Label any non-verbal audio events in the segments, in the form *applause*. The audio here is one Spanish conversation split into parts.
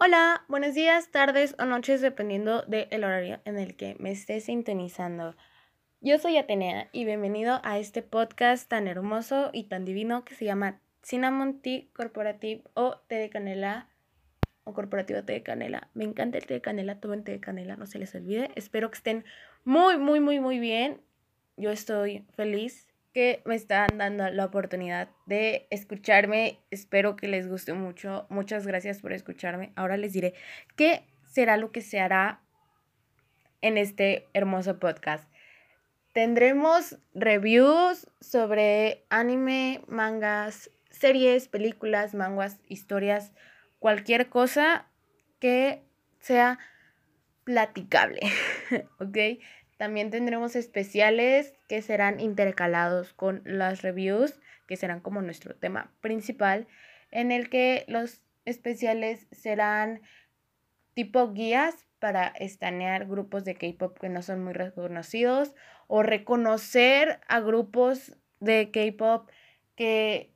Hola, buenos días, tardes o noches, dependiendo del horario en el que me estés sintonizando. Yo soy Atenea y bienvenido a este podcast tan hermoso y tan divino que se llama Cinnamon Tea Corporative o té de canela o corporativo té de canela. Me encanta el té de canela, tomen té de canela, no se les olvide. Espero que estén muy, muy, muy, muy bien. Yo estoy feliz que me están dando la oportunidad de escucharme. Espero que les guste mucho. Muchas gracias por escucharme. Ahora les diré qué será lo que se hará en este hermoso podcast. Tendremos reviews sobre anime, mangas, series, películas, manguas, historias, cualquier cosa que sea platicable, *laughs* ¿ok? También tendremos especiales que serán intercalados con las reviews, que serán como nuestro tema principal, en el que los especiales serán tipo guías para estanear grupos de K-pop que no son muy reconocidos o reconocer a grupos de K-pop que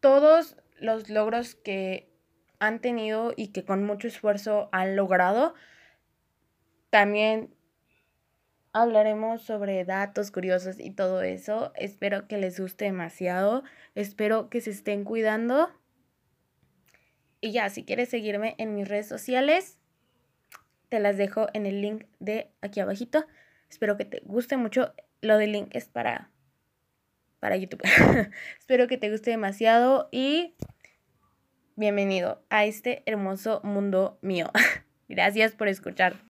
todos los logros que han tenido y que con mucho esfuerzo han logrado también hablaremos sobre datos curiosos y todo eso. Espero que les guste demasiado. Espero que se estén cuidando. Y ya, si quieres seguirme en mis redes sociales, te las dejo en el link de aquí abajito. Espero que te guste mucho. Lo del link es para, para YouTube. *laughs* Espero que te guste demasiado y bienvenido a este hermoso mundo mío. *laughs* Gracias por escuchar.